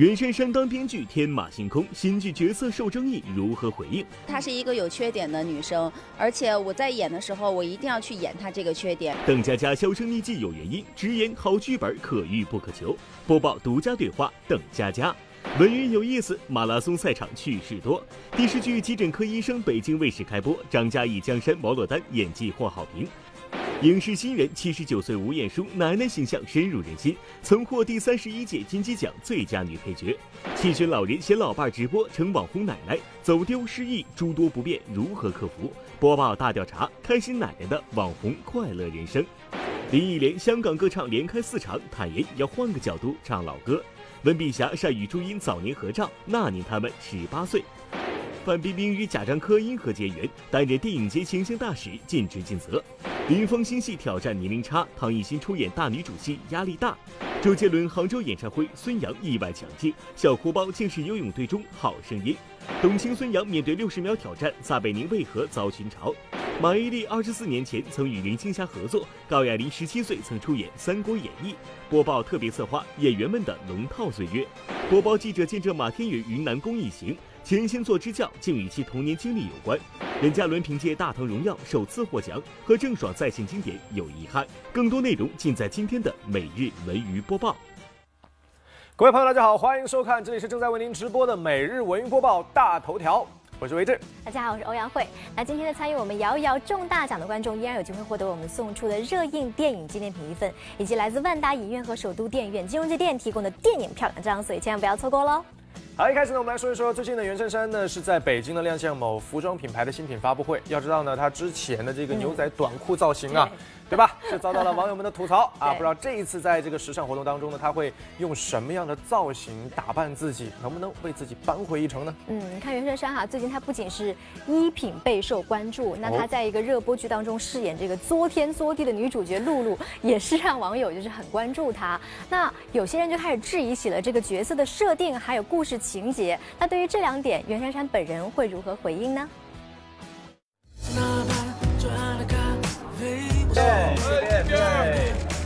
袁姗姗当编剧天马行空，新剧角色受争议，如何回应？她是一个有缺点的女生，而且我在演的时候，我一定要去演她这个缺点。邓家佳销声匿迹有原因，直言好剧本可遇不可求。播报独家对话邓家佳。文娱有意思，马拉松赛场趣事多。电视剧《急诊科医生》北京卫视开播，张嘉译、江山、毛珞丹演技获好评。影视新人七十九岁吴彦姝奶奶形象深入人心，曾获第三十一届金鸡奖最佳女配角。弃权老人携老伴直播成网红奶奶，走丢失忆诸多不便如何克服？播报大调查，开心奶奶的网红快乐人生。林忆莲香港歌唱连开四场，坦言要换个角度唱老歌。温碧霞晒与朱茵早年合照，那年他们十八岁。范冰冰与贾樟柯因何结缘？担任电影节形象大使，尽职尽责。林峰新戏挑战年龄差，唐艺昕出演大女主戏压力大。周杰伦杭州演唱会，孙杨意外抢镜，小哭包竟是游泳队中好声音。董卿孙杨面对六十秒挑战，撒贝宁为何遭群嘲？马伊琍二十四年前曾与林青霞合作，高亚麟十七岁曾出演《三国演义》。播报特别策划演员们的龙套岁月。播报记者见证马天宇云南公益行。前星座支教竟与其童年经历有关。任嘉伦凭借《大唐荣耀》首次获奖，和郑爽再现经典有遗憾。更多内容尽在今天的每日文娱播报。各位朋友，大家好，欢迎收看，这里是正在为您直播的每日文娱播报大头条，我是魏志。大家好，我是欧阳慧。那今天的参与我们摇一摇中大奖的观众，依然有机会获得我们送出的热映电影纪念品一份，以及来自万达影院和首都电影院金融街店提供的电影票两张，所以千万不要错过喽。好，一开始呢，我们来说一说最近的袁姗姗呢，是在北京的亮相某服装品牌的新品发布会。要知道呢，她之前的这个牛仔短裤造型啊。对吧？是遭到了网友们的吐槽 啊！不知道这一次在这个时尚活动当中呢，他会用什么样的造型打扮自己，能不能为自己扳回一城呢？嗯，你看袁姗姗哈，最近她不仅是衣品备受关注，那她在一个热播剧当中饰演这个作天作地的女主角露露，也是让网友就是很关注她。那有些人就开始质疑起了这个角色的设定，还有故事情节。那对于这两点，袁姗姗本人会如何回应呢？Hey.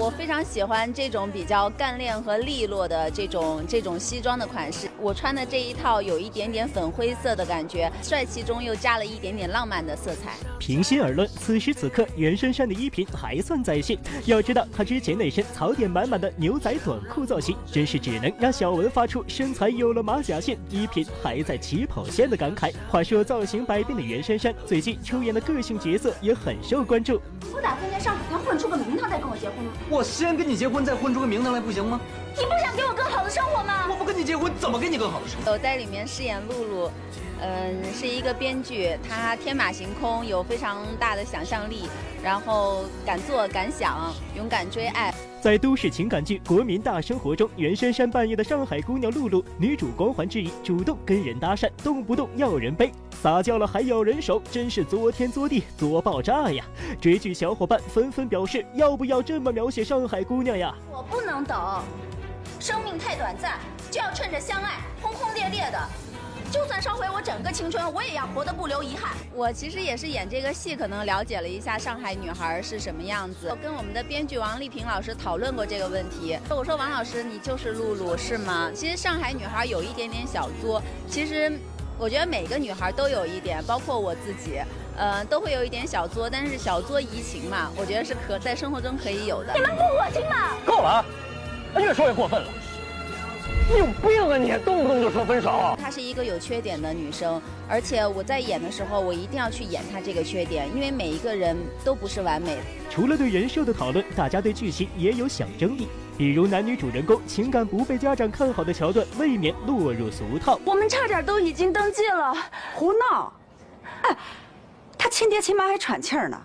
我非常喜欢这种比较干练和利落的这种这种西装的款式。我穿的这一套有一点点粉灰色的感觉，帅气中又加了一点点浪漫的色彩。平心而论，此时此刻袁姗姗的衣品还算在线。要知道，她之前那身槽点满满的牛仔短裤造型，真是只能让小文发出身材有了马甲线，衣品还在起跑线的感慨。话说造型百变的袁姗姗，最近出演的个性角色也很受关注。我打算在上海滩混出个名堂。再跟我结婚吗？我先跟你结婚，再混出个名堂来，不行吗？你不想给我更好的生活吗？我不跟你结婚，怎么给你更好的生活？我在里面饰演露露，嗯，是一个编剧，她天马行空，有非常大的想象力，然后敢做敢想，勇敢追爱。在都市情感剧《国民大生活》中，袁姗姗扮演的上海姑娘露露，女主光环之一，主动跟人搭讪，动不动要人背，撒娇了还要人手，真是作天作地作爆炸呀！追剧小伙伴纷纷表示，要不要这么描写上海姑娘呀？我不能等，生命太短暂，就要趁着相爱，轰轰烈烈的。就算烧毁我整个青春，我也要活得不留遗憾。我其实也是演这个戏，可能了解了一下上海女孩是什么样子。我跟我们的编剧王丽萍老师讨论过这个问题。我说王老师，你就是露露是吗？其实上海女孩有一点点小作，其实我觉得每个女孩都有一点，包括我自己，呃，都会有一点小作。但是小作怡情嘛，我觉得是可在生活中可以有的。你们不恶心吗？够了，越说越过分了。你有病啊！你动不动就说分手。她是一个有缺点的女生，而且我在演的时候，我一定要去演她这个缺点，因为每一个人都不是完美。除了对人设的讨论，大家对剧情也有小争议。比如男女主人公情感不被家长看好的桥段，未免落入俗套。我们差点都已经登记了，胡闹！哎，他亲爹亲妈还喘气儿呢。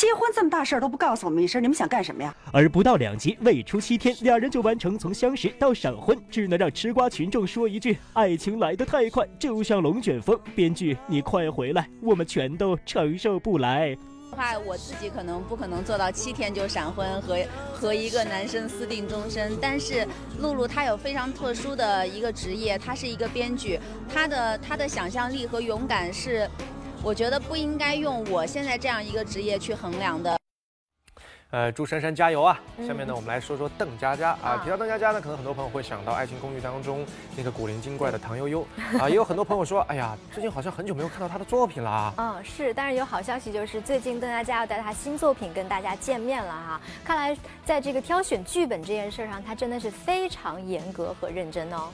结婚这么大事儿都不告诉我们一声，你们想干什么呀？而不到两集，未出七天，两人就完成从相识到闪婚，只能让吃瓜群众说一句：爱情来得太快，就像龙卷风。编剧，你快回来，我们全都承受不来。话我自己可能不可能做到七天就闪婚和和一个男生私定终身，但是露露她有非常特殊的一个职业，她是一个编剧，她的她的想象力和勇敢是。我觉得不应该用我现在这样一个职业去衡量的。呃，祝珊珊加油啊！下面呢，我们来说说邓家佳啊。啊提到邓家佳呢，可能很多朋友会想到《爱情公寓》当中那个古灵精怪的唐悠悠 啊，也有很多朋友说，哎呀，最近好像很久没有看到她的作品了啊。嗯，是，但是有好消息，就是最近邓家佳要带她新作品跟大家见面了哈。看来在这个挑选剧本这件事上，她真的是非常严格和认真哦。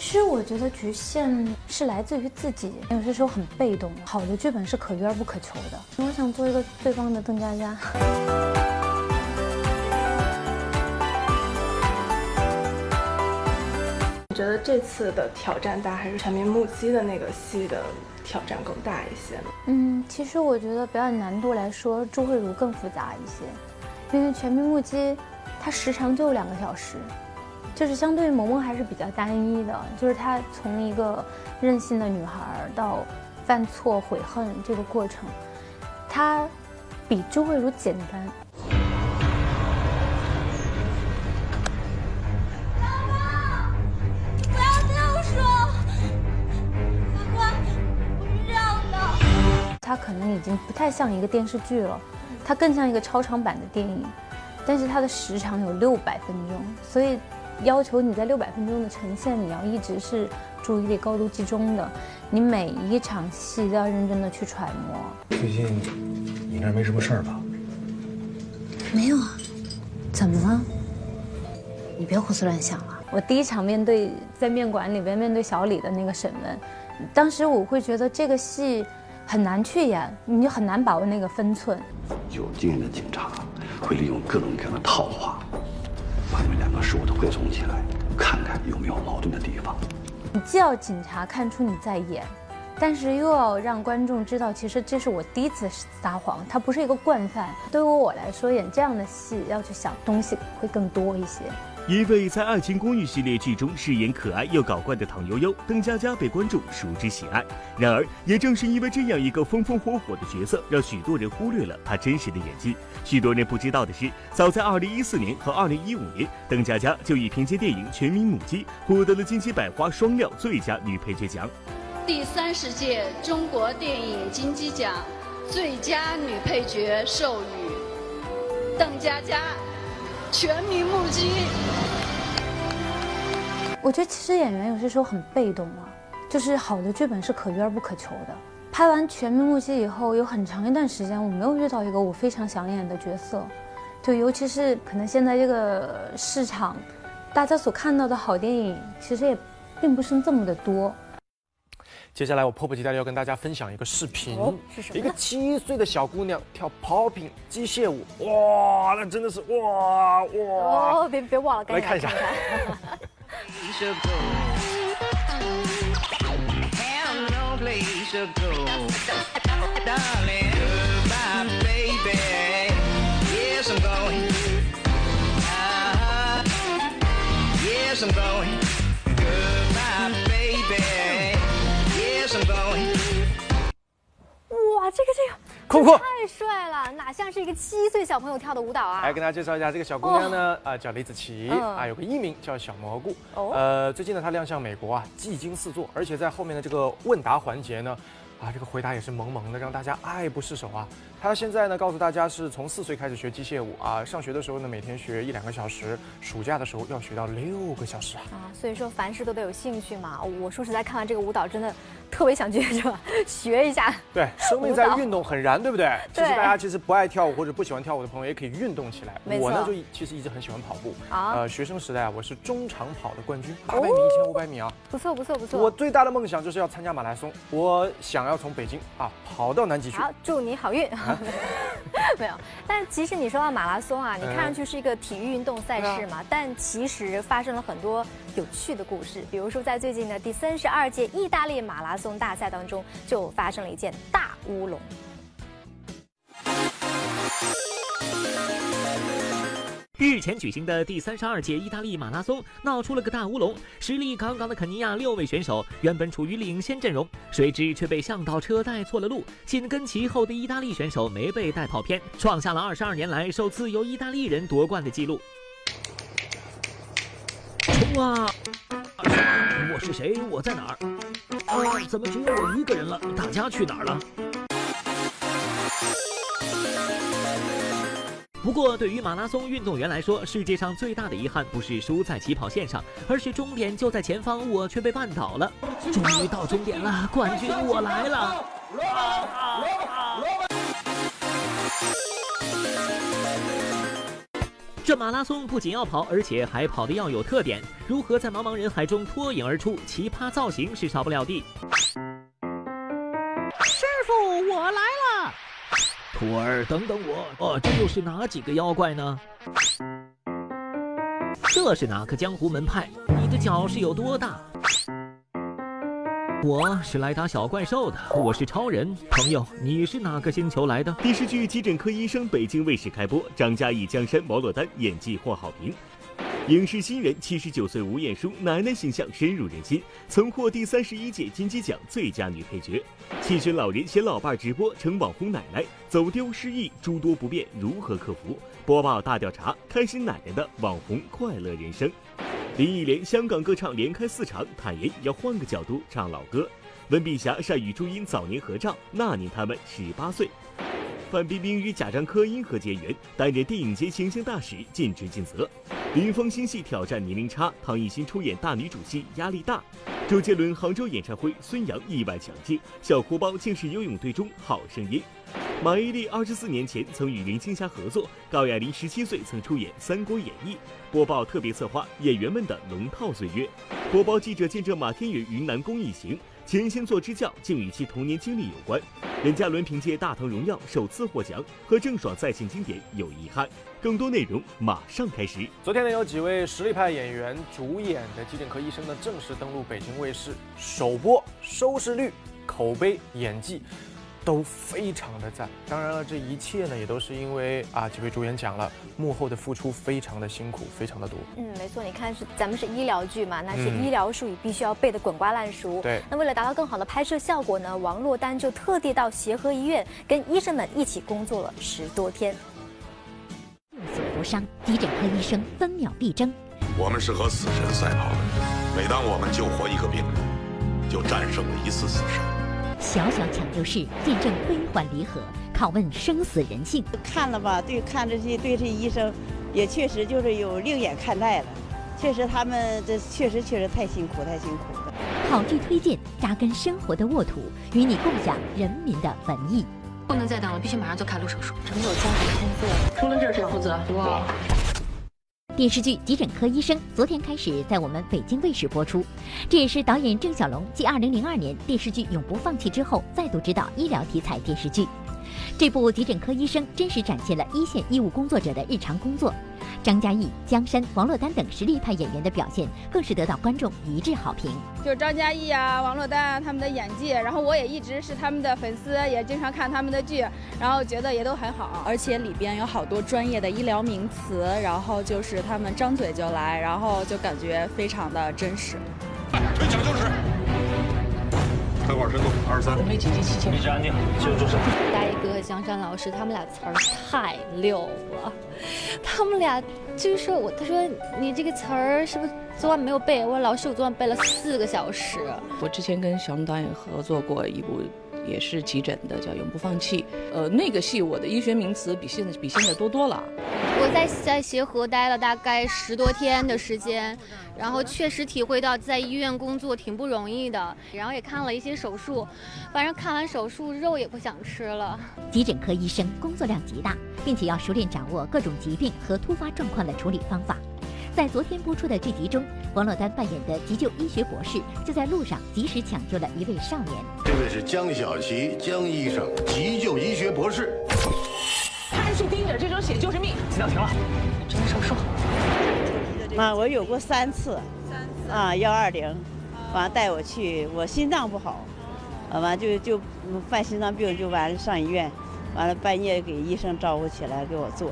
其实我觉得局限是来自于自己，有些时候很被动。好的剧本是可遇而不可求的。我想做一个最棒的邓家佳。我觉得这次的挑战大还是全民目击的那个戏的挑战更大一些。嗯，其实我觉得表演难度来说，朱慧茹更复杂一些，因为全民目击它时长就两个小时，就是相对于萌萌还是比较单一的，就是她从一个任性的女孩到犯错悔恨这个过程，她比周慧茹简单。不要这样说，法官，不是这样的。它可能已经不太像一个电视剧了，它更像一个超长版的电影，但是它的时长有六百分钟，所以要求你在六百分钟的呈现，你要一直是注意力高度集中的，你每一场戏都要认真的去揣摩。最近你那儿没什么事儿吧？没有啊，怎么了？你别胡思乱想了。我第一场面对在面馆里边面对小李的那个审问，当时我会觉得这个戏很难去演，你就很难把握那个分寸。有经验的警察会利用各种各样的套话，把所有的汇总起来，看看有没有矛盾的地方。你既要警察看出你在演，但是又要让观众知道，其实这是我第一次撒谎，他不是一个惯犯。对于我来说，演这样的戏要去想东西会更多一些。一位在《爱情公寓》系列剧中饰演可爱又搞怪的唐悠悠，邓家佳被观众熟知喜爱。然而，也正是因为这样一个风风火火的角色，让许多人忽略了她真实的演技。许多人不知道的是，早在2014年和2015年，邓家佳就以凭借电影《全民母鸡》获得了金鸡百花双料最佳女配角奖。第三十届中国电影金鸡奖最佳女配角授予邓家佳，《全民目击》。我觉得其实演员有些时候很被动啊，就是好的剧本是可遇而不可求的。拍完《全民目击》以后，有很长一段时间我没有遇到一个我非常想演的角色，就尤其是可能现在这个市场，大家所看到的好电影其实也并不是这么的多。接下来我迫不及待地要跟大家分享一个视频，哦是什么一个七岁的小姑娘跳 popping 机械舞，哇，那真的是哇哇！哦，别别忘了，赶来紧来看一下哇，这个这个酷酷太帅了，哪像是一个七岁小朋友跳的舞蹈啊！来跟大家介绍一下这个小姑娘呢，啊、叫李子琪，嗯啊有个艺名叫小蘑菇。哦呃，最近呢她亮相美国啊，技惊四座，而且在后面的这个问答环节呢，啊这个回答也是萌萌的，让大家爱不释手啊。他现在呢告诉大家是从四岁开始学机械舞啊，上学的时候呢每天学一两个小时，暑假的时候要学到六个小时啊。啊，所以说凡事都得有兴趣嘛。我说实在，看完这个舞蹈，真的特别想去是吧？学一下。对，生命在运动很燃，对不对？其实对大家其实不爱跳舞或者不喜欢跳舞的朋友也可以运动起来。我呢就其实一直很喜欢跑步。啊呃，学生时代啊，我是中长跑的冠军，八百米、一千五百米啊。不错不错不错。我最大的梦想就是要参加马拉松，我想要从北京啊跑到南极去。好，祝你好运。没有，但其实你说到马拉松啊，你嗯看上去是一个体育运动赛事嘛，但其实发生了很多有趣的故事。比如说，在最近的第三十二届意大利马拉松大赛当中，就发生了一件大乌龙。日前举行的第三十二届意大利马拉松闹出了个大乌龙，实力杠杠的肯尼亚六位选手原本处于领先阵容，谁知却被向导车带错了路，紧跟其后的意大利选手没被带跑偏，创下了二十二年来首次由意大利人夺冠的记录。冲啊！我是谁？我在哪儿？啊，怎么只有我一个人了？大家去哪儿了？不过，对于马拉松运动员来说，世界上最大的遗憾不是输在起跑线上，而是终点就在前方，我却被绊倒了。终于到终点了，冠军我来了！这马拉松不仅要跑，而且还跑得要有特点。如何在茫茫人海中脱颖而出？奇葩造型是少不了的。师傅，我来！徒儿，等等我！哦，这又是哪几个妖怪呢？这是哪个江湖门派？你的脚是有多大？我是来打小怪兽的，我是超人。朋友，你是哪个星球来的？电视剧《急诊科医生》北京卫视开播，张嘉译、江山、毛珞丹演技获好评。影视新人七十九岁吴彦姝奶奶形象深入人心，曾获第三十一届金鸡奖最佳女配角。七旬老人携老伴直播成网红奶奶，走丢失忆诸多不便如何克服？播报大调查，开心奶奶的网红快乐人生。林忆莲香港歌唱连开四场，坦言要换个角度唱老歌。温碧霞晒与朱茵早年合照，那年他们十八岁。范冰冰与贾樟柯因何结缘？担任电影节形象大使，尽职尽责。林峰新戏挑战年龄差，唐艺昕出演大女主戏压力大。周杰伦杭州演唱会，孙杨意外抢镜，小哭包竟是游泳队中好声音。马伊琍二十四年前曾与林青霞合作，高亚麟十七岁曾出演《三国演义》，播报特别策划演员们的龙套岁月。播报记者见证马天宇云南公益行，前先做支教竟与其童年经历有关。任嘉伦凭借《大唐荣耀》首次获奖，和郑爽再现经典有遗憾。更多内容马上开始。昨天呢，有几位实力派演员主演的《急诊科医生》呢正式登陆北京卫视，首播收视率、口碑、演技。都非常的赞，当然了，这一切呢也都是因为啊几位主演讲了，幕后的付出非常的辛苦，非常的多。嗯，没错，你看是咱们是医疗剧嘛，那是医疗术语必须要背的滚瓜烂熟。对。那为了达到更好的拍摄效果呢，王珞丹就特地到协和医院跟医生们一起工作了十多天。救死扶伤，急诊科医生分秒必争。我们是和死神赛跑的，每当我们救活一个病人，就战胜了一次死神。小小抢救室，见证悲欢离合，拷问生死人性。看了吧，对看这些对这医生，也确实就是有另眼看待了。确实他们这确实确实太辛苦太辛苦了。好剧推荐，扎根生活的沃土，与你共享人民的文艺。不能再等了，必须马上做开颅手术。这没有家属签字，出了事谁负责？我。电视剧《急诊科医生》昨天开始在我们北京卫视播出，这也是导演郑晓龙继2002年电视剧《永不放弃》之后，再度执导医疗题材电视剧。这部《急诊科医生》真实展现了一线医务工作者的日常工作。张嘉译、江山、王珞丹等实力派演员的表现更是得到观众一致好评。就张嘉译啊、王珞丹啊他们的演技，然后我也一直是他们的粉丝，也经常看他们的剧，然后觉得也都很好。而且里边有好多专业的医疗名词，然后就是他们张嘴就来，然后就感觉非常的真实。推抢救室。开管深度二十三，准备紧急期间，一直安静，救助室。大一和江山老师，他们俩词儿太溜了。他们俩就是说我，他说你这个词儿是不是昨晚没有背？我说老师，我昨晚背了四个小时。我之前跟小龙导演合作过一部，也是急诊的，叫《永不放弃》。呃，那个戏我的医学名词比现在比现在多多了。我在在协和待了大概十多天的时间，然后确实体会到在医院工作挺不容易的，然后也看了一些手术，反正看完手术肉也不想吃了。急诊科医生工作量极大，并且要熟练掌握各种疾病和突发状况的处理方法。在昨天播出的剧集中，王珞丹扮演的急救医学博士就在路上及时抢救了一位少年。这位是江小琪，江医生，急救医学博士。看去盯着这种血就是命。心脏停了，准备手术。妈，我有过三次，啊，幺二零，完带我去，我心脏不好，完就就犯心脏病，就完了上医院，完了半夜给医生招呼起来给我做，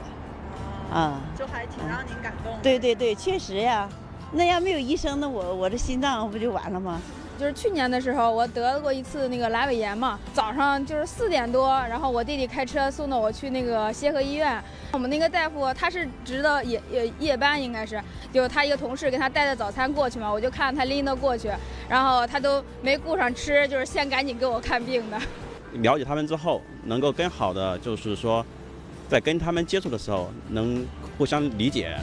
啊，就还挺让您感动。对对对，确实呀，那要没有医生，那我我这心脏不就完了吗？就是去年的时候，我得过一次那个阑尾炎嘛。早上就是四点多，然后我弟弟开车送到我去那个协和医院。我们那个大夫他是值的夜夜夜班，应该是，就他一个同事给他带的早餐过去嘛，我就看他拎的过去，然后他都没顾上吃，就是先赶紧给我看病的。了解他们之后，能够更好的就是说，在跟他们接触的时候能互相理解。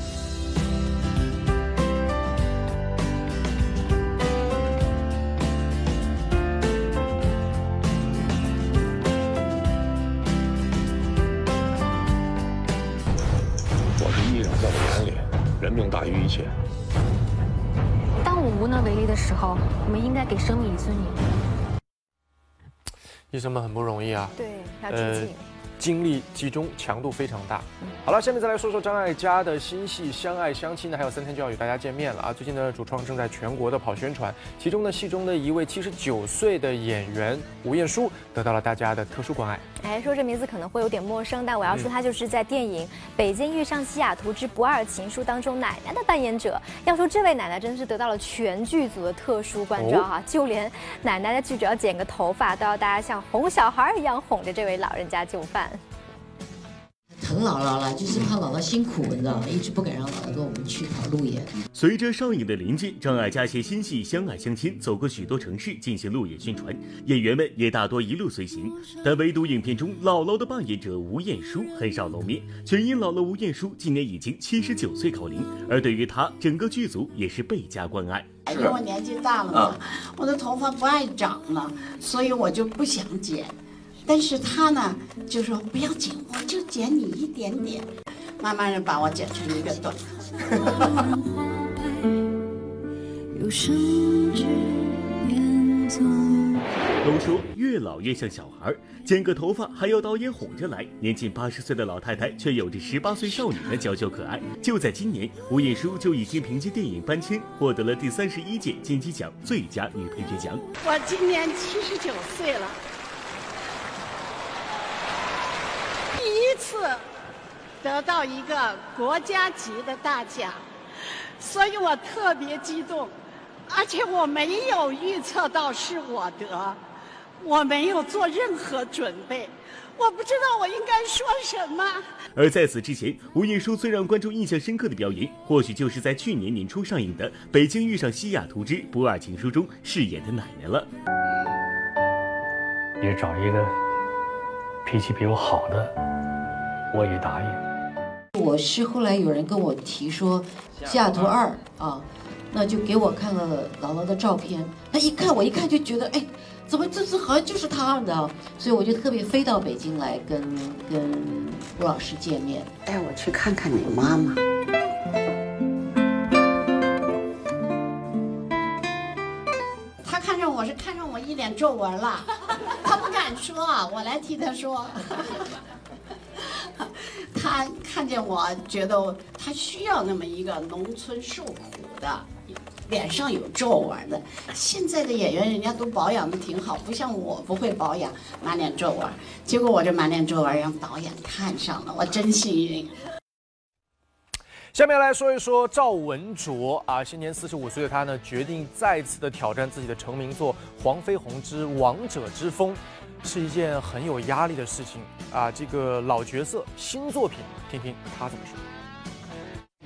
我是医生，在我眼里，人命大于一切。当我无能为力的时候，我们应该给生命以尊严。医生们很不容易啊。对，要致敬。精力集中，强度非常大。好了，下面再来说说张艾嘉的新戏《相爱相亲》呢，还有三天就要与大家见面了啊！最近呢，主创正在全国的跑宣传，其中呢，戏中的一位七十九岁的演员吴彦姝得到了大家的特殊关爱。哎，说这名字可能会有点陌生，但我要说他就是在电影《北京遇上西雅图之不二情书》当中奶奶的扮演者。要说这位奶奶真是得到了全剧组的特殊关照哈，就连奶奶的剧组要剪个头发，都要大家像哄小孩一样哄着这位老人家就范。疼姥姥了，就是怕姥姥辛苦，你知道吗？一直不敢让姥姥跟我们去跑路演。随着上映的临近，张艾嘉携新戏《相爱相亲》走过许多城市进行路演宣传，演员们也大多一路随行。但唯独影片中姥姥的扮演者吴彦姝很少露面，全因姥姥吴彦姝今年已经七十九岁高龄，而对于她，整个剧组也是倍加关爱。因为我年纪大了嘛，我的头发不爱长了，所以我就不想剪。但是他呢，就说不要剪，我就剪你一点点，慢慢的把我剪成一个短都说越老越像小孩，剪个头发还要导演哄着来，年近八十岁的老太太却有着十八岁少女的娇羞可爱。就在今年，吴彦姝就已经凭借电影《搬迁》获得了第三十一届金鸡奖最佳女配角奖。我今年七十九岁了。第一次得到一个国家级的大奖，所以我特别激动，而且我没有预测到是我得，我没有做任何准备，我不知道我应该说什么。而在此之前，吴彦姝最让观众印象深刻的表演，或许就是在去年年初上映的《北京遇上西雅图之不二情书》中饰演的奶奶了。也找一个脾气比我好的。我也答应。我是后来有人跟我提说《西雅图二》啊，那就给我看了姥姥的照片。他一看，我一看就觉得，哎，怎么这次好像就是他的？所以我就特别飞到北京来跟跟吴老师见面，带我去看看你妈妈。他看上我是看上我一脸皱纹了，他不敢说，我来替他说。他看见我，觉得他需要那么一个农村受苦的，脸上有皱纹的。现在的演员人家都保养的挺好，不像我不会保养，满脸皱纹。结果我这满脸皱纹让导演看上了，我真幸运。下面来说一说赵文卓啊，今年四十五岁的他呢，决定再次的挑战自己的成名作《黄飞鸿之王者之风》。是一件很有压力的事情啊！这个老角色新作品，听听他怎么说。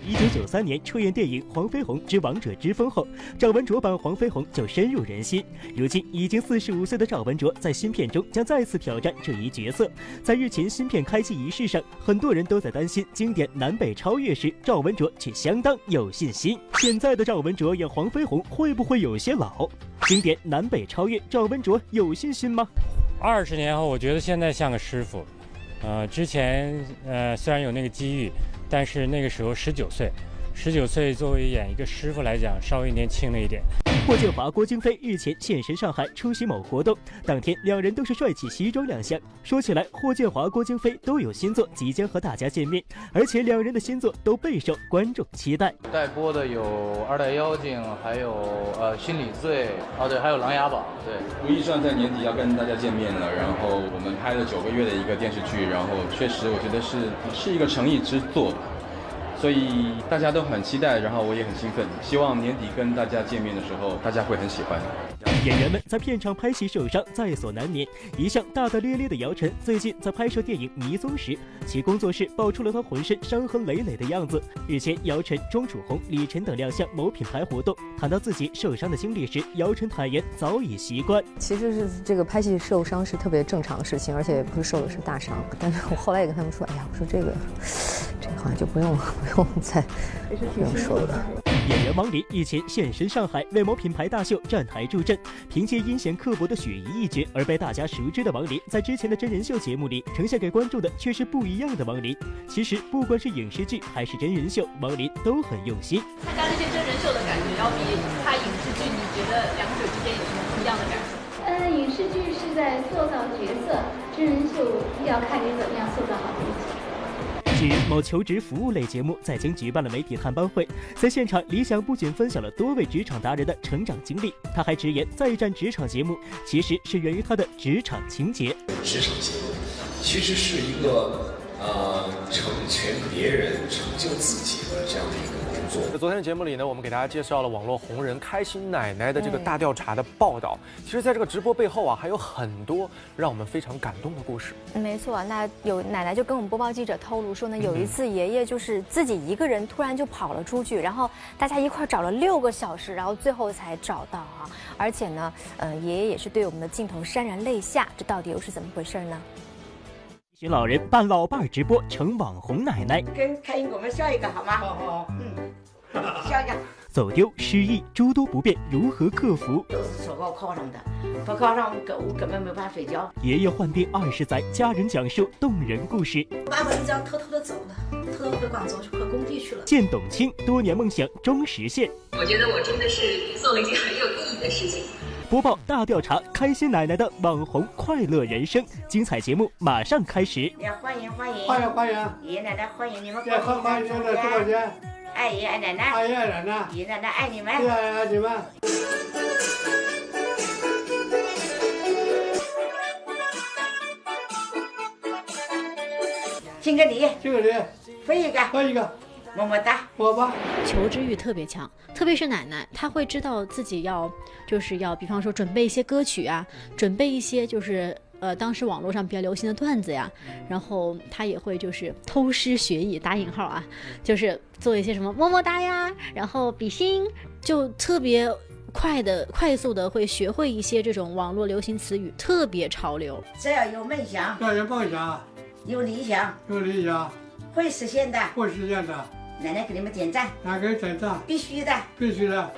一九九三年出演电影《黄飞鸿之王者之风》后，赵文卓版黄飞鸿就深入人心。如今已经四十五岁的赵文卓在新片中将再次挑战这一角色。在日前新片开机仪式上，很多人都在担心经典南北超越时，赵文卓却相当有信心。现在的赵文卓演黄飞鸿会不会有些老？经典南北超越，赵文卓有信心吗？二十年后，我觉得现在像个师傅。呃，之前呃虽然有那个机遇，但是那个时候十九岁，十九岁作为演一个师傅来讲，稍微年轻了一点。霍建华、郭京飞日前现身上海出席某活动，当天两人都是帅气西装亮相。说起来，霍建华、郭京飞都有新作即将和大家见面，而且两人的新作都备受观众期待。待播的有《二代妖精》，还有呃《心理罪》，哦对，还有《琅琊榜》。对，如懿传在年底要跟大家见面了，然后我们拍了九个月的一个电视剧，然后确实我觉得是是一个诚意之作。所以大家都很期待，然后我也很兴奋，希望年底跟大家见面的时候，大家会很喜欢。演员们在片场拍戏受伤在所难免。一向大大咧咧的姚晨，最近在拍摄电影《迷踪》时，其工作室爆出了他浑身伤痕累累的样子。日前，姚晨、钟楚红、李晨等亮相某品牌活动，谈到自己受伤的经历时，姚晨坦言早已习惯。其实是这个拍戏受伤是特别正常的事情，而且不是受的是大伤。但是我后来也跟他们说，哎呀，我说这个，这个好像就不用不用再不用说了。演员王林日前现身上海为某品牌大秀站台助阵，凭借阴险刻薄的雪姨一角而被大家熟知的王林，在之前的真人秀节目里呈现给观众的却是不一样的王林。其实不管是影视剧还是真人秀，王林都很用心。参加这些真人秀的感觉，要比拍影视剧，你觉得两者之间有什么不一样的感觉？呃，影视剧是在塑造角色，真人秀要看你怎么样塑造好自己。近日，某求职服务类节目在京举办了媒体探班会，在现场，李想不仅分享了多位职场达人的成长经历，他还直言，再战职场节目其实是源于他的职场情节。职场节目其实是一个呃成全别人、成就自己的这样的一个作。在昨天的节目里呢，我们给大家介绍了网络红人开心奶奶的这个大调查的报道。其实，在这个直播背后啊，还有很多让我们非常感动的故事。没错，那有奶奶就跟我们播报记者透露说呢，有一次爷爷就是自己一个人突然就跑了出去，然后大家一块找了六个小时，然后最后才找到啊。而且呢，呃，爷爷也是对我们的镜头潸然泪下，这到底又是怎么回事呢？一群老人扮老伴儿直播成网红奶奶，跟开心果们笑一个好吗？好好，嗯，笑一个。走丢、失忆诸多不便如何克服？都是手铐铐上的，不铐上我根我根本没法睡觉。爷爷患病二十载，家人讲述动人故事。爸爸就这样偷偷的走了，偷偷回广州去回工地去了。见董卿，多年梦想终实现。我觉得我真的是做了一件很有意义的事情。播报大调查，开心奶奶的网红快乐人生，精彩节目马上开始。欢迎欢迎欢迎欢迎！爷爷奶奶欢迎你们！欢迎欢迎来直播间。爱爷爷爱奶奶，爱爷爷奶奶，爷爷奶奶爱你们，爷爷爱你们。敬个礼，敬个礼，分一个，分一个，么么哒，么么。求知欲特别强，特别是奶奶，她会知道自己要，就是要，比方说准备一些歌曲啊，准备一些就是。呃，当时网络上比较流行的段子呀，然后她也会就是偷师学艺，打引号啊，就是做一些什么么么哒呀，然后比心，就特别快的、快速的会学会一些这种网络流行词语，特别潮流。只要有梦想，要有梦想，有理想，有理想，会实现的，会实现的。奶奶给你们点赞，哪个点赞，必须的，必须的。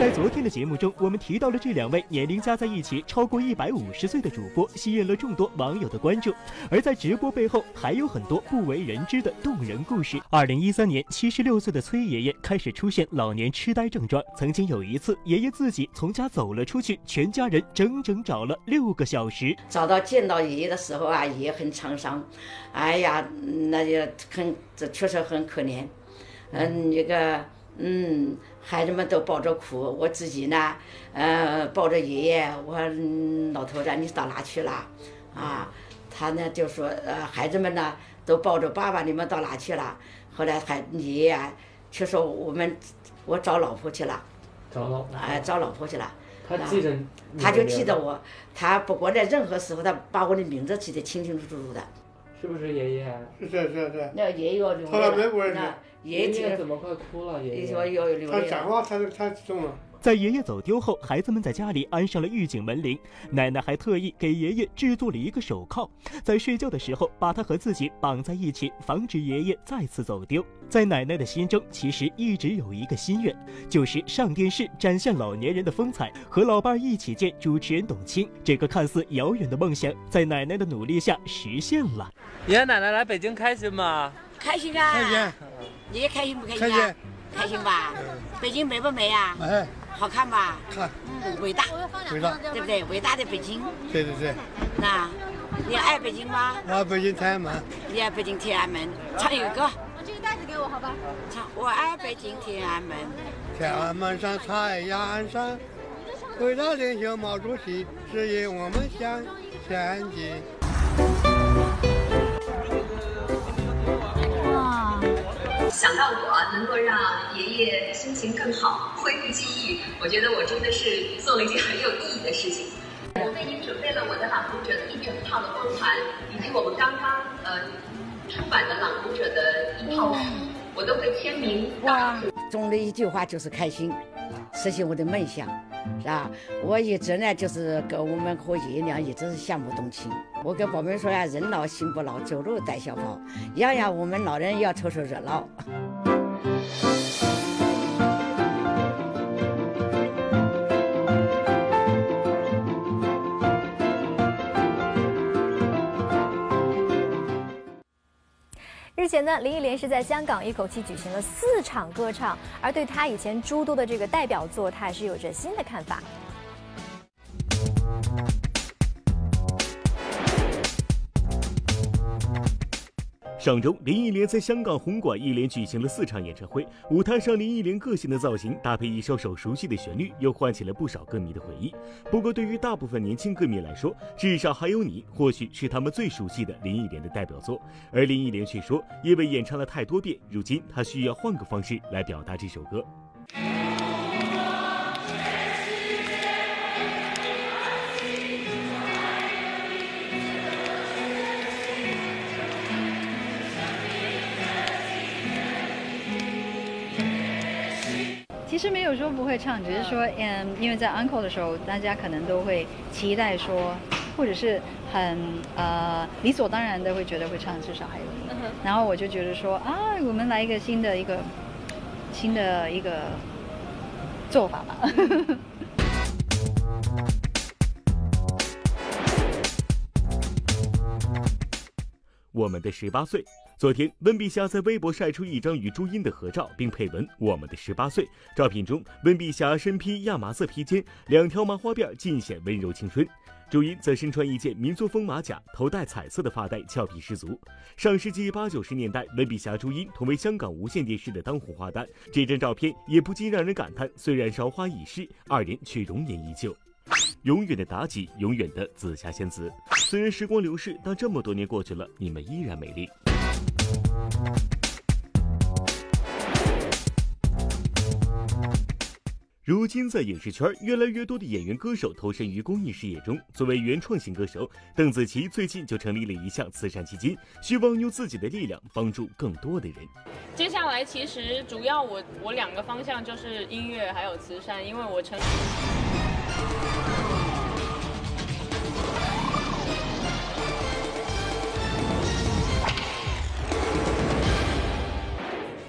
在昨天的节目中，我们提到了这两位年龄加在一起超过一百五十岁的主播，吸引了众多网友的关注。而在直播背后，还有很多不为人知的动人故事。二零一三年，七十六岁的崔爷爷开始出现老年痴呆症状。曾经有一次，爷爷自己从家走了出去，全家人整整找了六个小时。找到见到爷爷的时候啊，爷爷很沧桑，哎呀，那就很，这确实很可怜。嗯，那个，嗯，孩子们都抱着哭，我自己呢，呃，抱着爷爷，我老头子你到哪去了？啊，他呢就说，呃，孩子们呢都抱着爸爸，你们到哪去了？后来还爷爷却说我们，我找老婆去了，找老婆，哎，找老婆去了。他记得，他就记得我，他不管在任何时候，他把我的名字记得清清楚楚的。是不是爷爷？是是是是。那爷爷要流泪了。爷爷怎么快哭了？爷爷。他讲话，他他重了。在爷爷走丢后，孩子们在家里安上了预警门铃，奶奶还特意给爷爷制作了一个手铐，在睡觉的时候把他和自己绑在一起，防止爷爷再次走丢。在奶奶的心中，其实一直有一个心愿，就是上电视展现老年人的风采，和老伴儿一起见主持人董卿。这个看似遥远的梦想，在奶奶的努力下实现了。爷爷奶奶来北京开心吗？开心啊！开心。爷爷开心不开心啊？开心。开心吧？北京美不美啊？美。好看吧？看。嗯，伟大。伟大。对不对？伟大的北京。对对对。那，你爱北京吗？我爱北京天安门。你爱北京天安门？唱一个歌。把这个袋子给我，好吧？唱。我爱北京天安门。天安门上太阳山，伟大领袖毛主席指引我们向前进。想到我能够让爷爷心情更好，恢复记忆，我觉得我真的是做了一件很有意义的事情。我为您准备了我的《朗读者》的一整套的光盘，以及我们刚刚呃出版的《朗读者》的一套书，我都会签名。哇，总的一句话就是开心，实现我的梦想，是吧？我一直呢就是跟我们和爷爷娘一直是相互动情。我跟宝贝说呀，人老心不老，走路带小跑，样样我们老人要凑凑热闹。日前呢，林忆莲是在香港一口气举行了四场歌唱，而对她以前诸多的这个代表作，她也是有着新的看法。上周，林忆莲在香港红馆一连举行了四场演唱会。舞台上，林忆莲个性的造型搭配一首首熟悉的旋律，又唤起了不少歌迷的回忆。不过，对于大部分年轻歌迷来说，至少还有你，或许是他们最熟悉的林忆莲的代表作。而林忆莲却说，因为演唱了太多遍，如今她需要换个方式来表达这首歌。其实没有说不会唱，只是说，嗯，因为在 uncle 的时候，大家可能都会期待说，或者是很呃理所当然的会觉得会唱至少还有你，然后我就觉得说啊，我们来一个新的一个新的一个做法吧。我们的十八岁。昨天，温碧霞在微博晒出一张与朱茵的合照，并配文“我们的十八岁”。照片中，温碧霞身披亚麻色披肩，两条麻花辫尽显温柔青春；朱茵则身穿一件民族风马甲，头戴彩色的发带，俏皮十足。上世纪八九十年代，温碧霞、朱茵同为香港无线电视的当红花旦。这张照片也不禁让人感叹：虽然韶华已逝，二人却容颜依旧。永远的妲己，永远的紫霞仙子。虽然时光流逝，但这么多年过去了，你们依然美丽。如今，在影视圈，越来越多的演员、歌手投身于公益事业中。作为原创型歌手，邓紫棋最近就成立了一项慈善基金，希望用自己的力量帮助更多的人。接下来，其实主要我我两个方向就是音乐还有慈善，因为我成。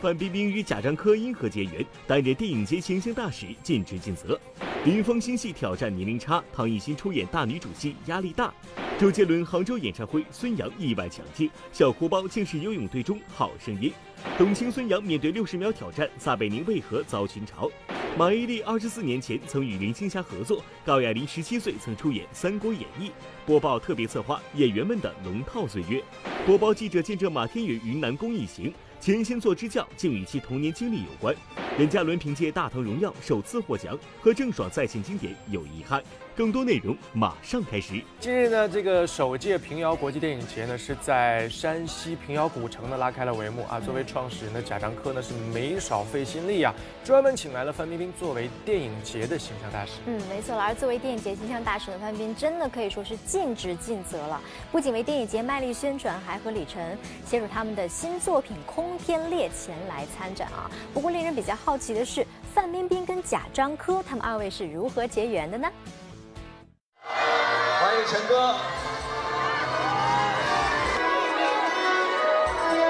范冰冰与贾樟柯因何结缘？担任电影节形象大使，尽职尽责。林峰新戏挑战年龄差，唐艺昕出演大女主戏压力大。周杰伦杭州演唱会，孙杨意外抢镜，小哭包竟是游泳队中好声音。董卿孙杨面对六十秒挑战，撒贝宁为何遭群嘲？马伊琍二十四年前曾与林青霞合作，高亚麟十七岁曾出演《三国演义》。播报特别策划演员们的龙套岁月。播报记者见证马天宇云南公益行。前星座支教竟与其童年经历有关，任嘉伦凭借《大唐荣耀》首次获奖，和郑爽再现经典有遗憾。更多内容马上开始。近日呢，这个首届平遥国际电影节呢是在山西平遥古城呢拉开了帷幕啊。作为创始人的贾樟柯呢是没少费心力啊，专门请来了范冰冰作为电影节的形象大使。嗯，没错了。而作为电影节形象大使的范冰冰，真的可以说是尽职尽责了。不仅为电影节卖力宣传，还和李晨携手他们的新作品《空天猎》前来参展啊。不过令人比较好奇的是，范冰冰跟贾樟柯他们二位是如何结缘的呢？欢迎陈哥。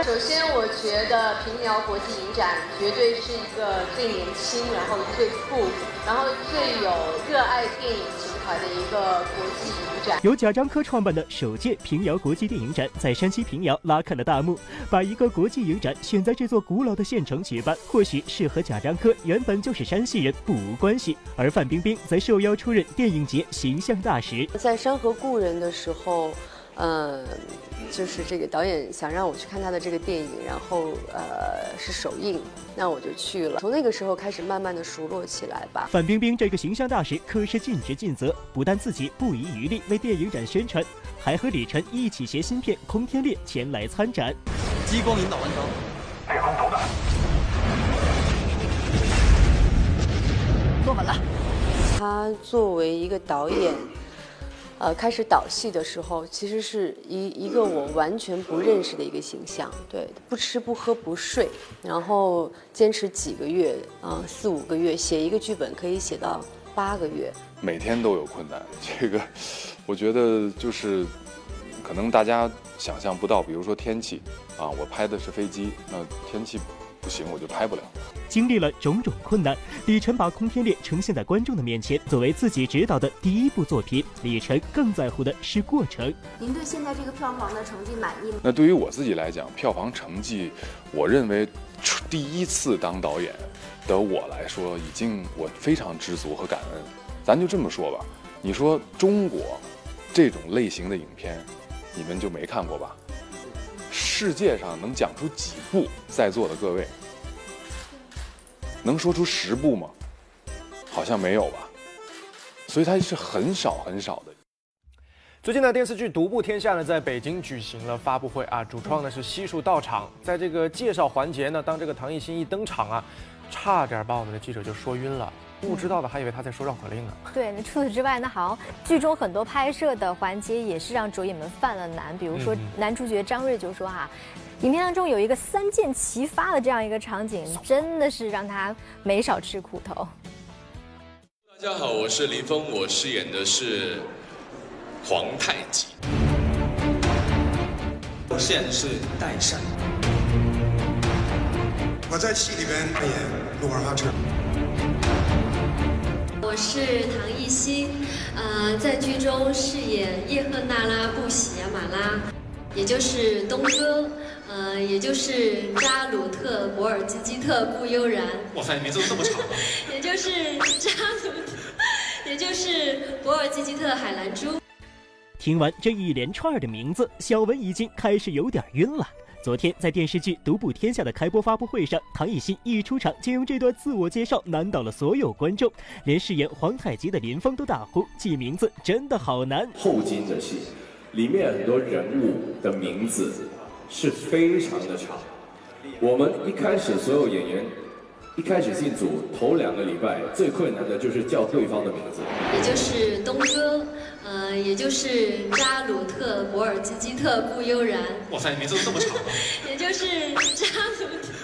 首先，我觉得平遥国际影展绝对是一个最年轻、然后最酷、然后最有热爱电影情怀的一个国际影展。由贾樟柯创办的首届平遥国际电影展在山西平遥拉开了大幕。把一个国际影展选在这座古老的县城举办，或许是和贾樟柯原本就是山西人不无关系。而范冰冰则受邀出任电影节形象大使。在《山河故人》的时候。呃，就是这个导演想让我去看他的这个电影然后呃是首映那我就去了。从那个时候开始慢慢的熟络起来吧。范冰冰这个形象大使可是尽职尽责不但自己不遗余力为电影展宣传还和李晨一起携新片空天猎前来参展。激光引导完成猎空投弹坐稳了。他作为一个导演呃，开始导戏的时候，其实是一一个我完全不认识的一个形象。对，不吃不喝不睡，然后坚持几个月，啊、四五个月写一个剧本可以写到八个月。每天都有困难，这个我觉得就是可能大家想象不到，比如说天气啊，我拍的是飞机，那天气不行我就拍不了。经历了种种困难，李晨把《空天猎》呈现在观众的面前。作为自己执导的第一部作品，李晨更在乎的是过程。您对现在这个票房的成绩满意吗？那对于我自己来讲，票房成绩，我认为第一次当导演的我来说，已经我非常知足和感恩。咱就这么说吧，你说中国这种类型的影片，你们就没看过吧？世界上能讲出几部？在座的各位，能说出十部吗？好像没有吧。所以它是很少很少的。最近呢，电视剧《独步天下》呢，在北京举行了发布会啊，主创呢是悉数到场。在这个介绍环节呢，当这个唐艺昕一登场啊，差点把我们的记者就说晕了。不知道的还以为他在说绕口令呢。对，那除此之外那，好像剧中很多拍摄的环节也是让主演们犯了难。比如说男主角张睿就说哈、影片当中有一个三箭齐发的这样一个场景，真的是让他没少吃苦头。大家好，我是林峰，我饰演的是皇太极。我饰演的是代善。我在戏里边扮演努尔哈赤。我是唐艺昕，呃，在剧中饰演叶赫那拉布喜亚马拉，也就是东哥，呃，也就是扎鲁特博尔济基特布悠然，哇塞，名字都这么长啊！也就是扎鲁特，也就是博尔济基特海兰珠。听完这一连串的名字，小文已经开始有点晕了。昨天在电视剧《独步天下》的开播发布会上，唐艺昕一出场就用这段自我介绍难倒了所有观众，连饰演皇太极的林峰都大呼记名字真的好难。后金的戏里面很多人物的名字是非常的长，我们一开始所有演员一开始进组头两个礼拜最困难的就是叫对方的名字，也就是东哥，呃，也就是扎鲁特博尔基基特顾悠然，哇塞，名字都这么长啊！也就是扎鲁特，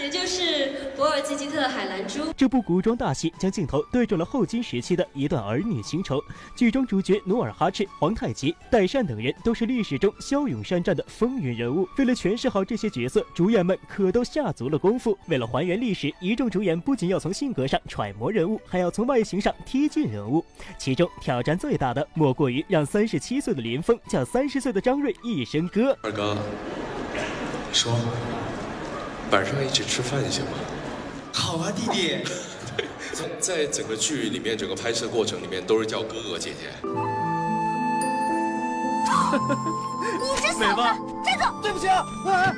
也就是博尔济吉特海兰珠。这部古装大戏将镜头对准了后金时期的一段儿女情仇。剧中主角努尔哈赤、皇太极、代善等人都是历史中骁勇善战的风云人物。为了诠释好这些角色，主演们可都下足了功夫。为了还原历史，一众主演不仅要从性格上揣摩人物，还要从外形上贴近人物。其中挑战最大的，莫过于让三十七岁的林峰叫三十岁的张睿一声哥。二哥，说晚上一起吃饭行吗？好啊，弟弟。在在整个剧里面，整个拍摄过程里面都是叫哥哥姐姐。你这小子，站住！对不起啊，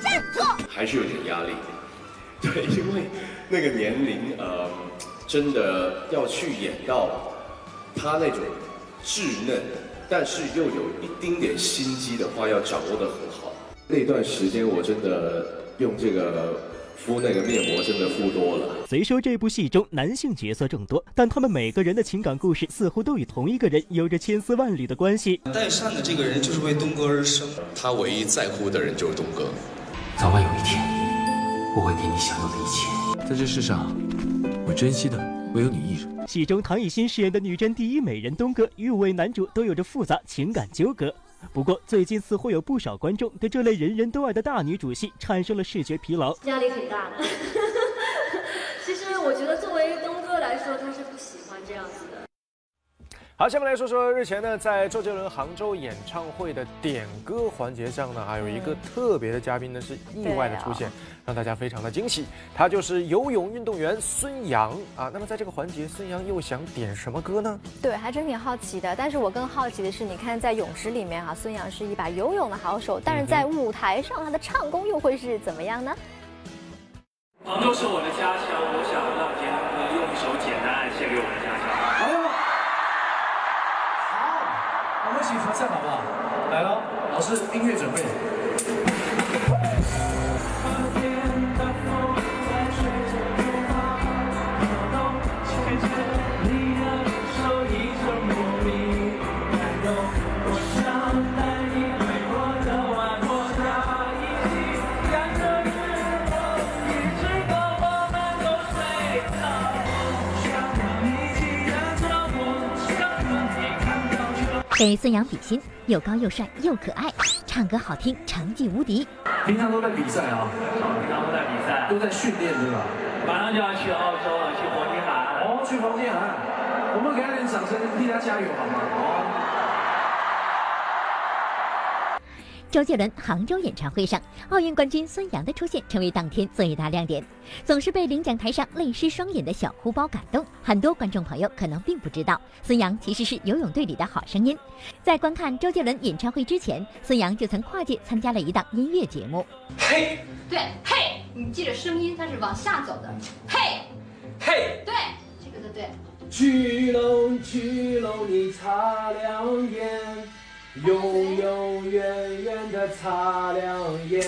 站住！还是有点压力。对，因为那个年龄，呃，真的要去演到他那种稚嫩，但是又有一丁点心机的话，要掌握的很好。那段时间我真的用这个敷那个面膜，真的敷多了。虽说这部戏中男性角色众多，但他们每个人的情感故事似乎都与同一个人有着千丝万缕的关系。代善的这个人就是为东哥而生，他唯一在乎的人就是东哥。早晚有一天，我会给你想要的一切。在这世上，我珍惜的唯有你一人。戏中唐艺昕饰演的女真第一美人东哥与五位男主都有着复杂情感纠葛。不过，最近似乎有不少观众对这类人人都爱的大女主戏产生了视觉疲劳。压力挺大的。其实我觉得，作为东哥来说，他是。好，下面来说说日前呢，在周杰伦杭州演唱会的点歌环节上呢，还有一个特别的嘉宾呢是意外的出现，让大家非常的惊喜。他就是游泳运动员孙杨啊。那么在这个环节，孙杨又想点什么歌呢？对，还真挺好奇的。但是我更好奇的是，你看在泳池里面哈、啊，孙杨是一把游泳的好手，但是在舞台上他的唱功又会是怎么样呢？杭州是我的家乡，我想让杰伦哥用一首《简单爱》献给我的家乡。我们一起合唱好不好？来喽，老师，音乐准备。给孙杨比心，又高又帅又可爱，唱歌好听，成绩无敌。平常都在比赛啊，平常都在比赛，都在训练对吧？马上就要去澳洲了，去黄金海岸。哦，去黄金海岸，我们给他点掌声，替他加油好吗？周杰伦杭州演唱会上，奥运冠军孙杨的出现成为当天最大亮点。总是被领奖台上泪湿双眼的小哭包感动，很多观众朋友可能并不知道，孙杨其实是游泳队里的好声音。在观看周杰伦演唱会之前，孙杨就曾跨界参加了一档音乐节目。嘿，对，嘿，你记着声音，它是往下走的。嘿，嘿，对，这个的对。巨龙，巨龙，你擦亮眼。永永远远的擦亮眼。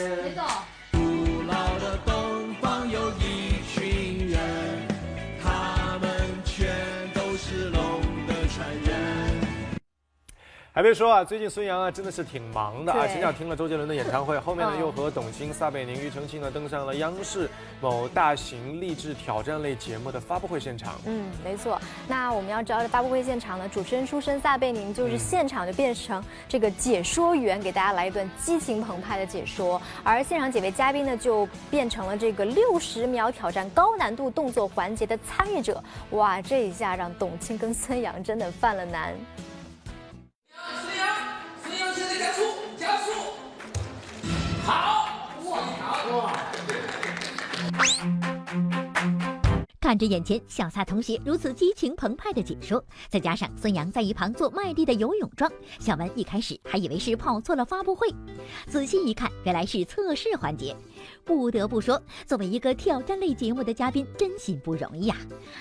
还别说啊，最近孙杨啊真的是挺忙的啊。前脚听了周杰伦的演唱会，后面呢嗯又和董卿、撒贝宁、庾澄庆呢登上了央视某大型励志挑战类节目的发布会现场。嗯，没错。那我们要知道，这发布会现场呢，主持人出身撒贝宁就是现场就变成这个解说员，给大家来一段激情澎湃的解说。而现场几位嘉宾呢，就变成了这个六十秒挑战高难度动作环节的参与者。哇，这一下让董卿跟孙杨真的犯了难。孙杨，孙杨现在加速，加速，好，卧槽，看着眼前小撒同学如此激情澎湃的解说，再加上孙杨在一旁做卖力的游泳状，小文一开始还以为是跑错了发布会，仔细一看，原来是测试环节。不得不说，作为一个挑战类节目的嘉宾，真心不容易呀、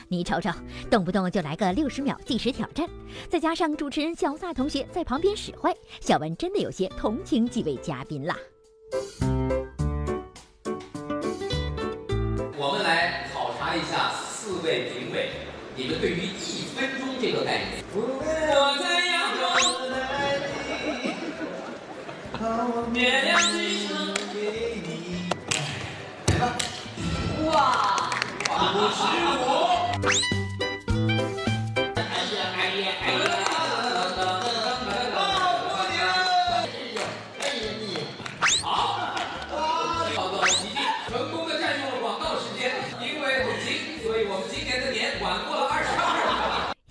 你瞅瞅，动不动就来个六十秒计时挑战，再加上主持人小撒同学在旁边使坏，小文真的有些同情几位嘉宾啦。我们来考察一下四位评委，你们对于一分钟这个概念。我在扬州，月亮之上给你。来吧，哇，五十五。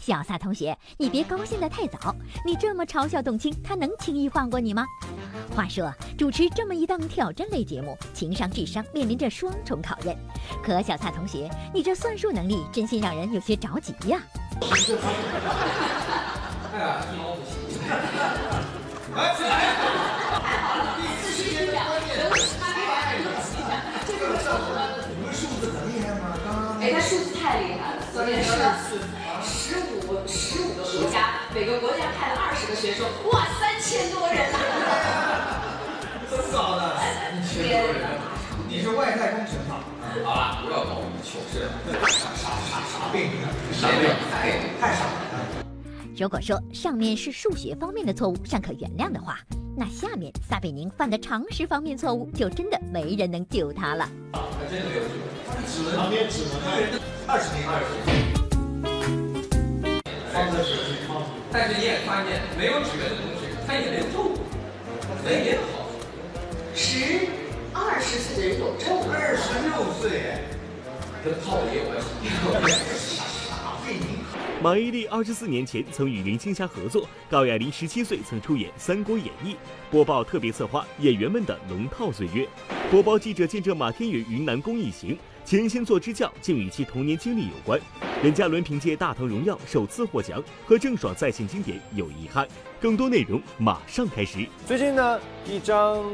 小撒同学，你别高兴得太早，你这么嘲笑董卿，他能轻易放过你吗？话说，主持这么一档挑战类节目，情商智商面临着双重考验。可小撒同学，你这算术能力真心让人有些着急呀、哎呀，一毛不行。来，起来！四十秒，这个是你们数字很厉害吗？刚刚哎，他数字太厉害了，昨天说十五十五个国家，每个国家派了二十个学生，哇，三千多人啊！这么早的，天哪！你是外太空神嘛？好了，不要搞糗事了。傻傻傻傻病，傻病太太傻了。如果说上面是数学方面的错误尚可原谅的话，那下面撒贝宁犯的常识方面错误就真的没人能救他了。他真的没有指纹旁边指纹二十年，二十年。方的水是方。但是你也发现，没有指纹的同学，他也没有皱，人也好。十二十岁的人有皱，二十六岁，跟套也有关系。傻傻病。马伊琍二十四年前曾与林青霞合作，高亚麟十七岁曾出演《三国演义》，播报特别策划演员们的龙套岁月。播报记者见证马天宇云南公益行，前先做支教竟与其童年经历有关。任嘉伦凭借《大唐荣耀》首次获奖，和郑爽再现经典有遗憾。更多内容马上开始。最近呢，一张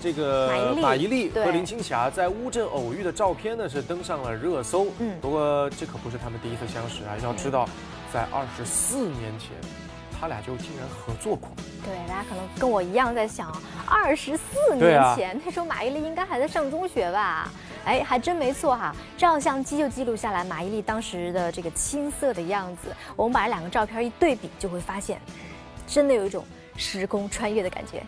这个马伊琍和林青霞在乌镇偶遇的照片呢，是登上了热搜。嗯不过这可不是他们第一次相识啊！要知道，在二十四年前，他俩就竟然合作过。对，大家可能跟我一样在想，二十四年前，那时候马伊琍应该还在上中学吧？哎，还真没错哈，照相机就记录下来马伊琍当时的这个青涩的样子。我们把两个照片一对比，就会发现，真的有一种时空穿越的感觉。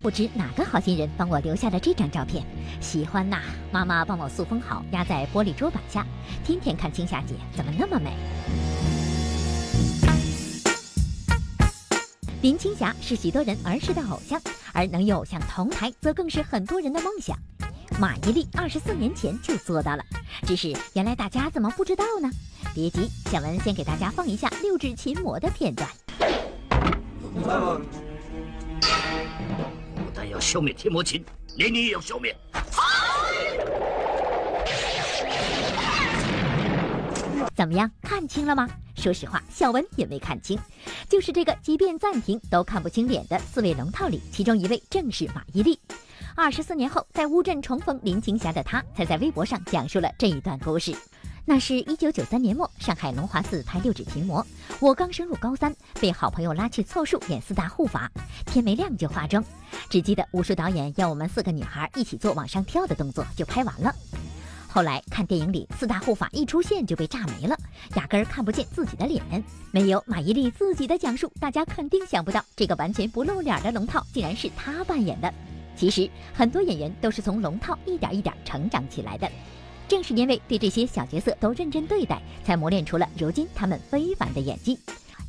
不知哪个好心人帮我留下了这张照片，喜欢呐！妈妈帮我塑封好，压在玻璃桌板下，天天看青霞姐怎么那么美。林青霞是许多人儿时的偶像，而能与偶像同台，则更是很多人的梦想。马伊琍二十四年前就做到了，只是原来大家怎么不知道呢？别急，小文先给大家放一下六指琴魔的片段。不但要消灭天魔琴，连你也要消灭。怎么样，看清了吗？说实话，小文也没看清。就是这个，即便暂停都看不清脸的四位龙套里，其中一位正是马伊琍。二十四年后，在乌镇重逢林青霞的她，才在微博上讲述了这一段故事。那是一九九三年末，上海龙华寺拍六指琴魔，我刚升入高三，被好朋友拉去凑数演四大护法，天没亮就化妆，只记得武术导演要我们四个女孩一起做往上跳的动作，就拍完了。后来看电影里四大护法一出现就被炸没了，压根儿看不见自己的脸。没有马伊琍自己的讲述，大家肯定想不到这个完全不露脸的龙套竟然是她扮演的。其实很多演员都是从龙套一点一点成长起来的，正是因为对这些小角色都认真对待，才磨练出了如今他们非凡的演技。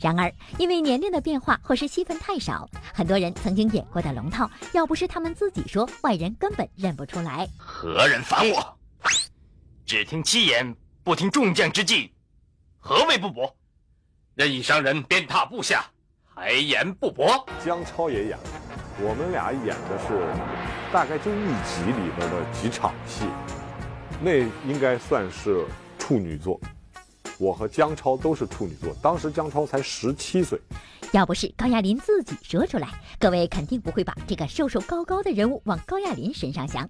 然而，因为年龄的变化或是戏份太少，很多人曾经演过的龙套，要不是他们自己说，外人根本认不出来。何人烦我？只听七言，不听众将之计，何谓不薄？任意伤人，鞭挞部下，还言不薄？姜超也演，我们俩演的是大概就一集里边的几场戏，那应该算是处女作。我和姜超都是处女座，当时姜超才十七岁。要不是高亚麟自己说出来，各位肯定不会把这个瘦瘦高高的人物往高亚麟身上想。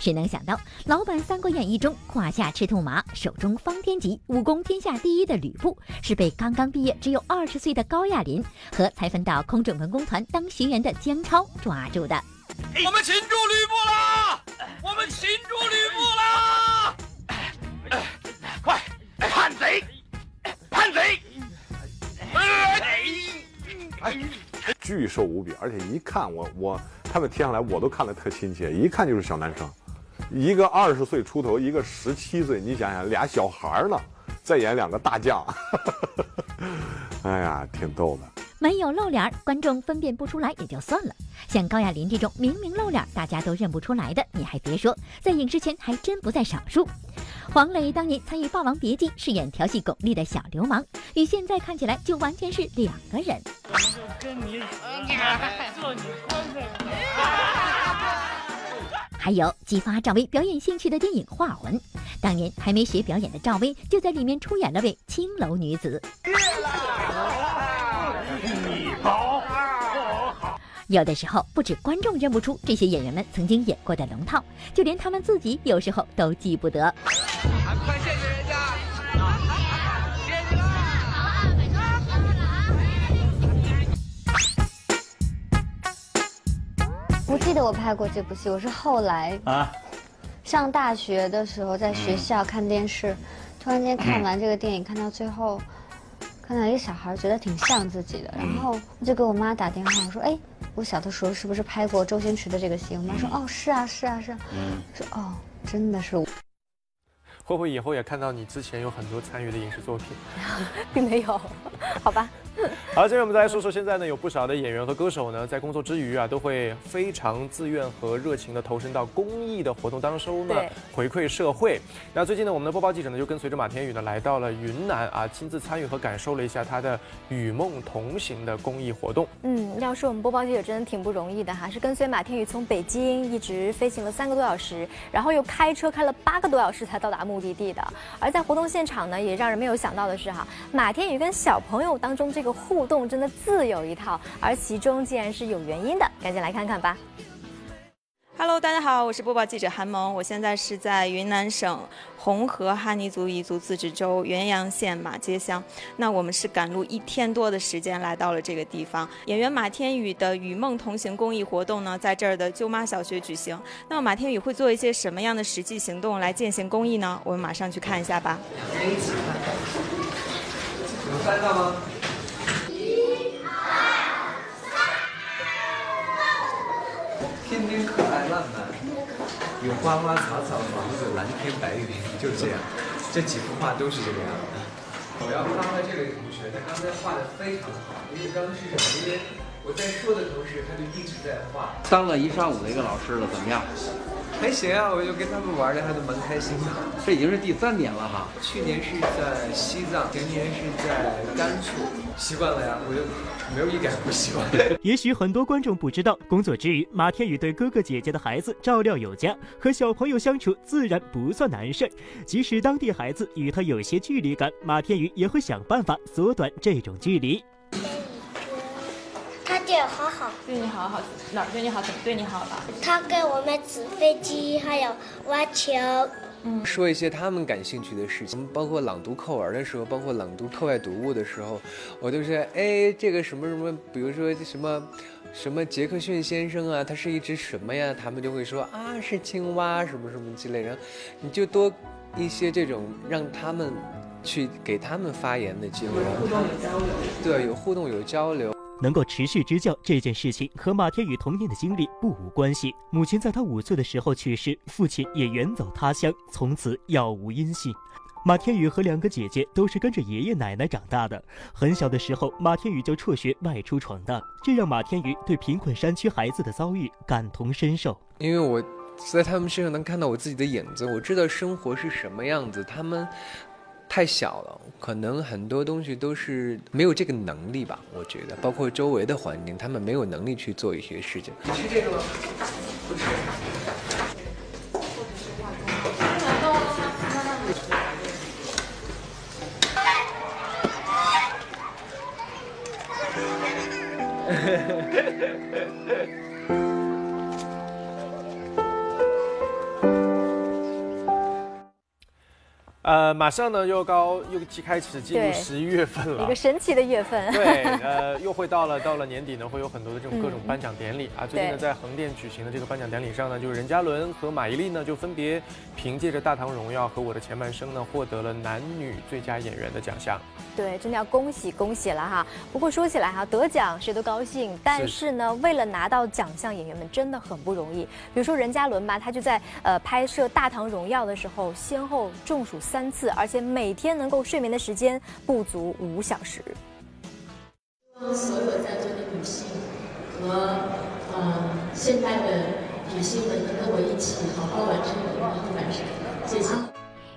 谁能想到，老版《三国演义》中胯下赤兔马、手中方天戟、武功天下第一的吕布，是被刚刚毕业只有二十岁的高亚麟和才分到空政文工团当学员的姜超抓住的。我们擒住吕布啦！我们擒住吕布了！快，叛贼！叛贼！巨瘦无比，而且一看我我他们贴上来我都看得特亲切，一看就是小男生，一个二十岁出头，一个十七岁，你想想俩小孩儿呢，再演两个大将，哎呀，挺逗的。没有露脸，观众分辨不出来也就算了，像高亚麟这种明明露脸大家都认不出来的，你还别说，在影视圈还真不在少数。黄磊当年参与《霸王别姬》，饰演调戏巩俐的小流氓，与现在看起来就完全是两个人。跟你做你还有激发赵薇表演兴趣的电影《画魂》，当年还没学表演的赵薇就在里面出演了位青楼女子。有的时候不止观众认不出这些演员们曾经演过的龙套，就连他们自己有时候都记不得。快谢谢人家！谢谢不记得我拍过这部戏，我是后来啊，上大学的时候在学校看电视，突然间看完这个电影，看到最后。看到一个小孩，觉得挺像自己的，然后我就给我妈打电话，我说：“哎，我小的时候是不是拍过周星驰的这个戏？”我妈说：“哦，是啊，是啊，是。”说：“哦，真的是我。”会不会以后也看到你之前有很多参与的影视作品？并 没有，好吧。好，接着我们再来说说，现在呢有不少的演员和歌手呢，在工作之余啊，都会非常自愿和热情的投身到公益的活动当中呢，回馈社会。那最近呢，我们的播报记者呢，就跟随着马天宇呢，来到了云南啊，亲自参与和感受了一下他的“与梦同行”的公益活动。嗯，要说我们播报记者真的挺不容易的哈，是跟随马天宇从北京一直飞行了三个多小时，然后又开车开了八个多小时才到达目的地的。而在活动现场呢，也让人没有想到的是哈，马天宇跟小朋友当中这个互动真的自有一套，而其中竟然是有原因的，赶紧来看看吧。Hello，大家好，我是播报记者韩萌，我现在是在云南省红河哈尼族彝族自治州元阳县马街乡。那我们是赶路一天多的时间来到了这个地方。演员马天宇的“与梦同行”公益活动呢，在这儿的舅妈小学举行。那么马天宇会做一些什么样的实际行动来践行公益呢？我们马上去看一下吧。有看到吗？天天可爱浪漫，有花花草草、房子、蓝天白云，就这样。这几幅画都是这个样子。我要夸夸这位同学，他刚才画的非常好。因为刚刚是什么？因为我在说的同时，他就一直在画。当了一上午的一个老师了，怎么样？还行啊，我就跟他们玩的还都蛮开心的。这已经是第三年了哈。去年是在西藏，前年是在甘肃，习惯了呀，我就没有一点不喜欢。也许很多观众不知道，工作之余，马天宇对哥哥姐姐的孩子照料有加，和小朋友相处自然不算难事即使当地孩子与他有些距离感，马天宇也会想办法缩短这种距离。他对我好好，对你好好，哪儿对你好？怎么对你好？了？他给我们纸飞机，还有挖球。嗯，说一些他们感兴趣的事情，包括朗读课文的时候，包括朗读课外读物的时候，我都是哎，这个什么什么，比如说什么什么杰克逊先生啊，他是一只什么呀？他们就会说啊，是青蛙，什么什么之类的。你就多一些这种让他们去给他们发言的机会，互动有交流。对，有互动有交流。能够持续支教这件事情和马天宇童年的经历不无关系。母亲在他五岁的时候去世，父亲也远走他乡，从此杳无音信。马天宇和两个姐姐都是跟着爷爷奶奶长大的。很小的时候，马天宇就辍学外出闯荡，这让马天宇对贫困山区孩子的遭遇感同身受。因为我在他们身上能看到我自己的影子，我知道生活是什么样子。他们。太小了，可能很多东西都是没有这个能力吧。我觉得，包括周围的环境，他们没有能力去做一些事情。你吃这个吗？不吃。呃，马上呢又高又即开始进入十一月份了，一个神奇的月份。对，呃，又会到了到了年底呢，会有很多的这种各种颁奖典礼啊。最近呢，在横店举行的这个颁奖典礼上呢，就是任嘉伦和马伊琍呢，就分别凭借着《大唐荣耀》和《我的前半生》呢，获得了男女最佳演员的奖项。对，真的要恭喜恭喜了哈！不过说起来哈，得奖谁都高兴，但是呢，为了拿到奖项，演员们真的很不容易。比如说任嘉伦吧，他就在呃拍摄《大唐荣耀》的时候，先后中暑三次，而且每天能够睡眠的时间不足五小时。希望所有在座的女性和呃现代的女性们能跟我一起好好完成我的后半生。谢谢。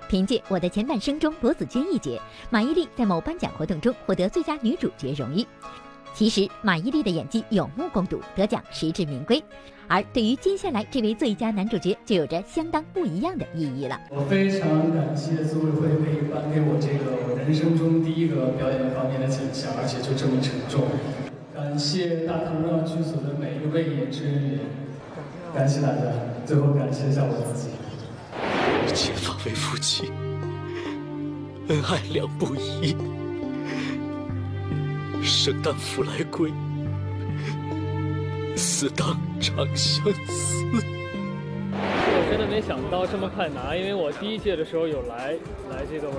凭借《我的前半生》中罗子君一角，马伊琍在某颁奖活动中获得最佳女主角荣誉。其实，马伊琍的演技有目共睹，得奖实至名归。而对于接下来这位最佳男主角，就有着相当不一样的意义了。我非常感谢组委会可以颁给我这个我人生中第一个表演方面的奖项，而且就这么沉重。感谢《大唐荣耀》剧组的每一位演职人员，感谢大家。最后，感谢一下我自己。结发为夫妻，恩爱两不疑；生当复来归，死当长相思。我真的没想到这么快拿，因为我第一届的时候有来来这个文，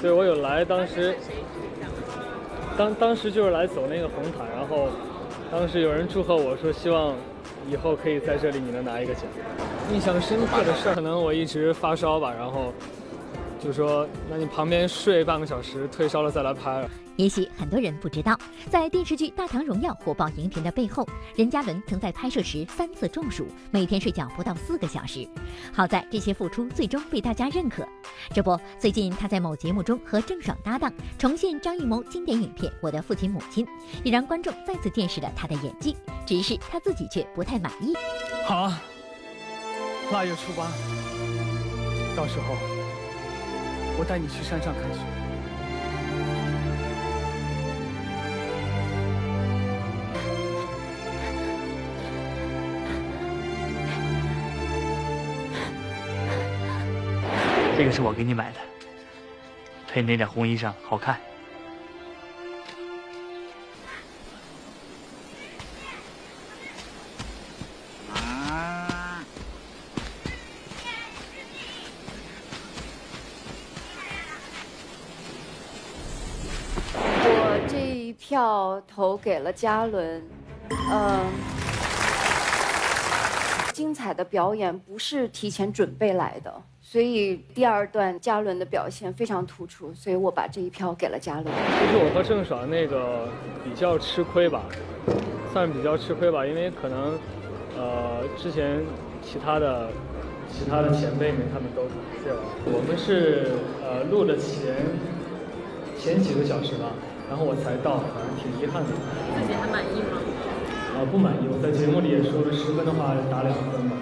对我有来，当时当当时就是来走那个红毯，然后当时有人祝贺我说希望。以后可以在这里，你能拿一个奖。印象深刻的事儿，可能我一直发烧吧，然后就说，那你旁边睡半个小时，退烧了再来拍。也许很多人不知道，在电视剧《大唐荣耀》火爆荧屏的背后，任嘉伦曾在拍摄时三次中暑，每天睡觉不到四个小时。好在这些付出最终被大家认可。这不，最近他在某节目中和郑爽搭档，重现张艺谋经典影片《我的父亲母亲》，也让观众再次见识了他的演技。只是他自己却不太满意。好啊，腊月初八，到时候我带你去山上看雪。这个是我给你买的，配你那件红衣裳好看。给了嘉伦，嗯。精彩的表演不是提前准备来的，所以第二段嘉伦的表现非常突出，所以我把这一票给了嘉伦。其实我和郑爽那个比较吃亏吧，算比较吃亏吧，因为可能呃之前其他的其他的前辈们他们都对吧？我们是呃录了前前几个小时吧，然后我才到，反正挺遗憾的。自己还满意吗？啊，不满意。我在节目里也说了，十分的话打两分吧。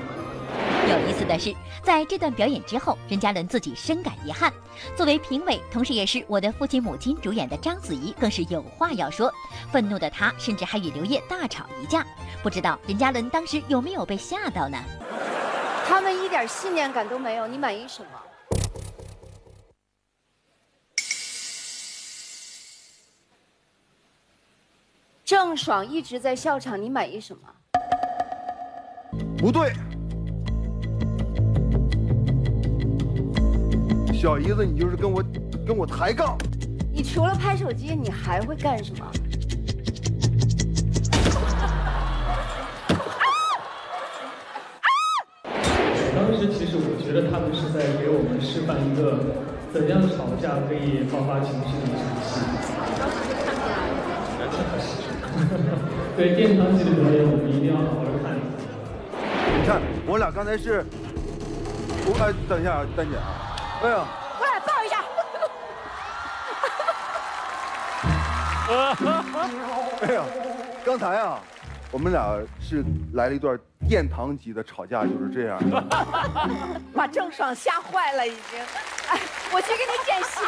有意思的是，在这段表演之后，任嘉伦自己深感遗憾。作为评委，同时也是我的父亲母亲主演的章子怡更是有话要说。愤怒的她甚至还与刘烨大吵一架。不知道任嘉伦当时有没有被吓到呢？他们一点信念感都没有，你满意什么？郑爽一直在笑场，你满意什么？不对，小姨子，你就是跟我跟我抬杠。你除了拍手机，你还会干什么？当时其实我觉得他们是在给我们示范一个怎样吵架可以爆发情绪的一场戏。对殿堂级的表演，我们一定要好好看一下。你看，我俩刚才是，我哎，等一下啊，丹姐啊，哎呀，过来抱一下。哎呀，刚才啊，我们俩是来了一段殿堂级的吵架，就是这样。把郑爽吓坏了，已经。哎，我去给你捡鞋。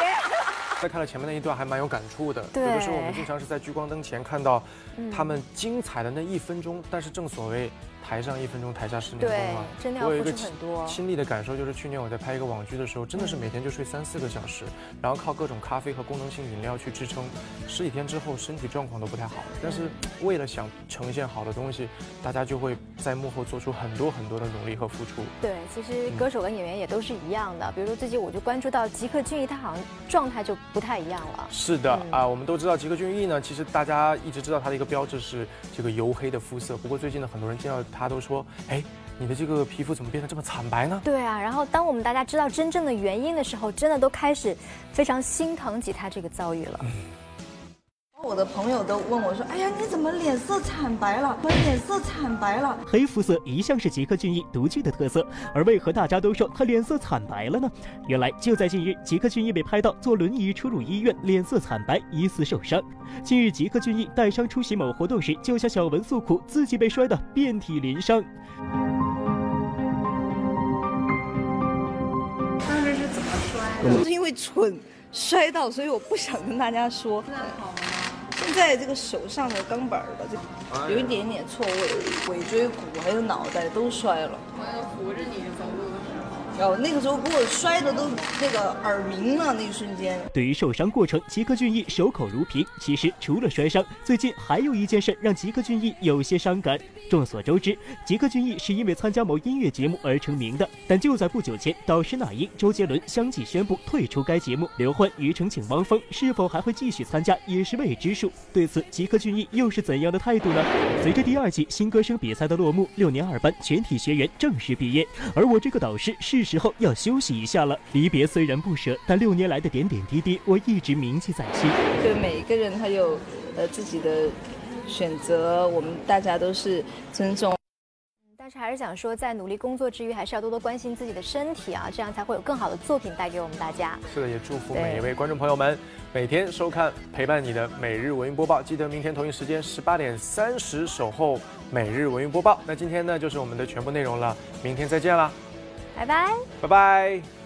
在看了前面那一段，还蛮有感触的。有的时候我们经常是在聚光灯前看到他们精彩的那一分钟，但是正所谓台上一分钟，台下十年功嘛。真的要付我有一个出很多亲历的感受，就是去年我在拍一个网剧的时候，真的是每天就睡三四个小时，然后靠各种咖啡和功能性饮料去支撑。十几天之后，身体状况都不太好，但是为了想呈现好的东西，大家就会在幕后做出很多很多的努力和付出。对，其实歌手跟演员也都是一样的。比如说最近我就关注到吉克隽逸，他好像状态就不太一样了。是的啊，我们都知道吉克隽逸呢，其实大家一直知道他的一个标志是这个黝黑的肤色。不过最近呢，很多人见到他都说，哎，你的这个皮肤怎么变得这么惨白呢？对啊，然后当我们大家知道真正的原因的时候，真的都开始非常心疼起他这个遭遇了。我的朋友都问我说：“哎呀，你怎么脸色惨白了？我脸色惨白了。”黑肤色一向是吉克隽逸独具的特色，而为何大家都说他脸色惨白了呢？原来就在近日，吉克隽逸被拍到坐轮椅出入医院，脸色惨白，疑似受伤。近日，吉克隽逸带伤出席某活动时，就向小文诉苦，自己被摔得遍体鳞伤。当时是怎么摔的？是因为蠢摔到，所以我不想跟大家说。现在好吗？现在这个手上的钢板的这有一点点错位，尾椎骨还有脑袋都摔了。我要扶着你走路那个时候给我摔的都那个耳鸣了，那一瞬间。对于受伤过程，吉克隽逸守口如瓶。其实除了摔伤，最近还有一件事让吉克隽逸有些伤感。众所周知，吉克隽逸是因为参加某音乐节目而成名的，但就在不久前，导师那英、周杰伦相继宣布退出该节目。刘欢、庾澄庆、汪峰是否还会继续参加，也是未知数。对此，吉克隽逸又是怎样的态度呢？随着第二季新歌声比赛的落幕，六年二班全体学员正式毕业，而我这个导师是时候要休息一下了。离别虽然不舍，但六年来的点点滴滴，我一直铭记在心。对每一个人，他有呃自己的选择，我们大家都是尊重。但是还是想说，在努力工作之余，还是要多多关心自己的身体啊，这样才会有更好的作品带给我们大家。是的，也祝福每一位观众朋友们每天收看陪伴你的每日文娱播报。记得明天同一时间十八点三十守候每日文娱播报。那今天呢，就是我们的全部内容了，明天再见啦，拜拜。拜拜。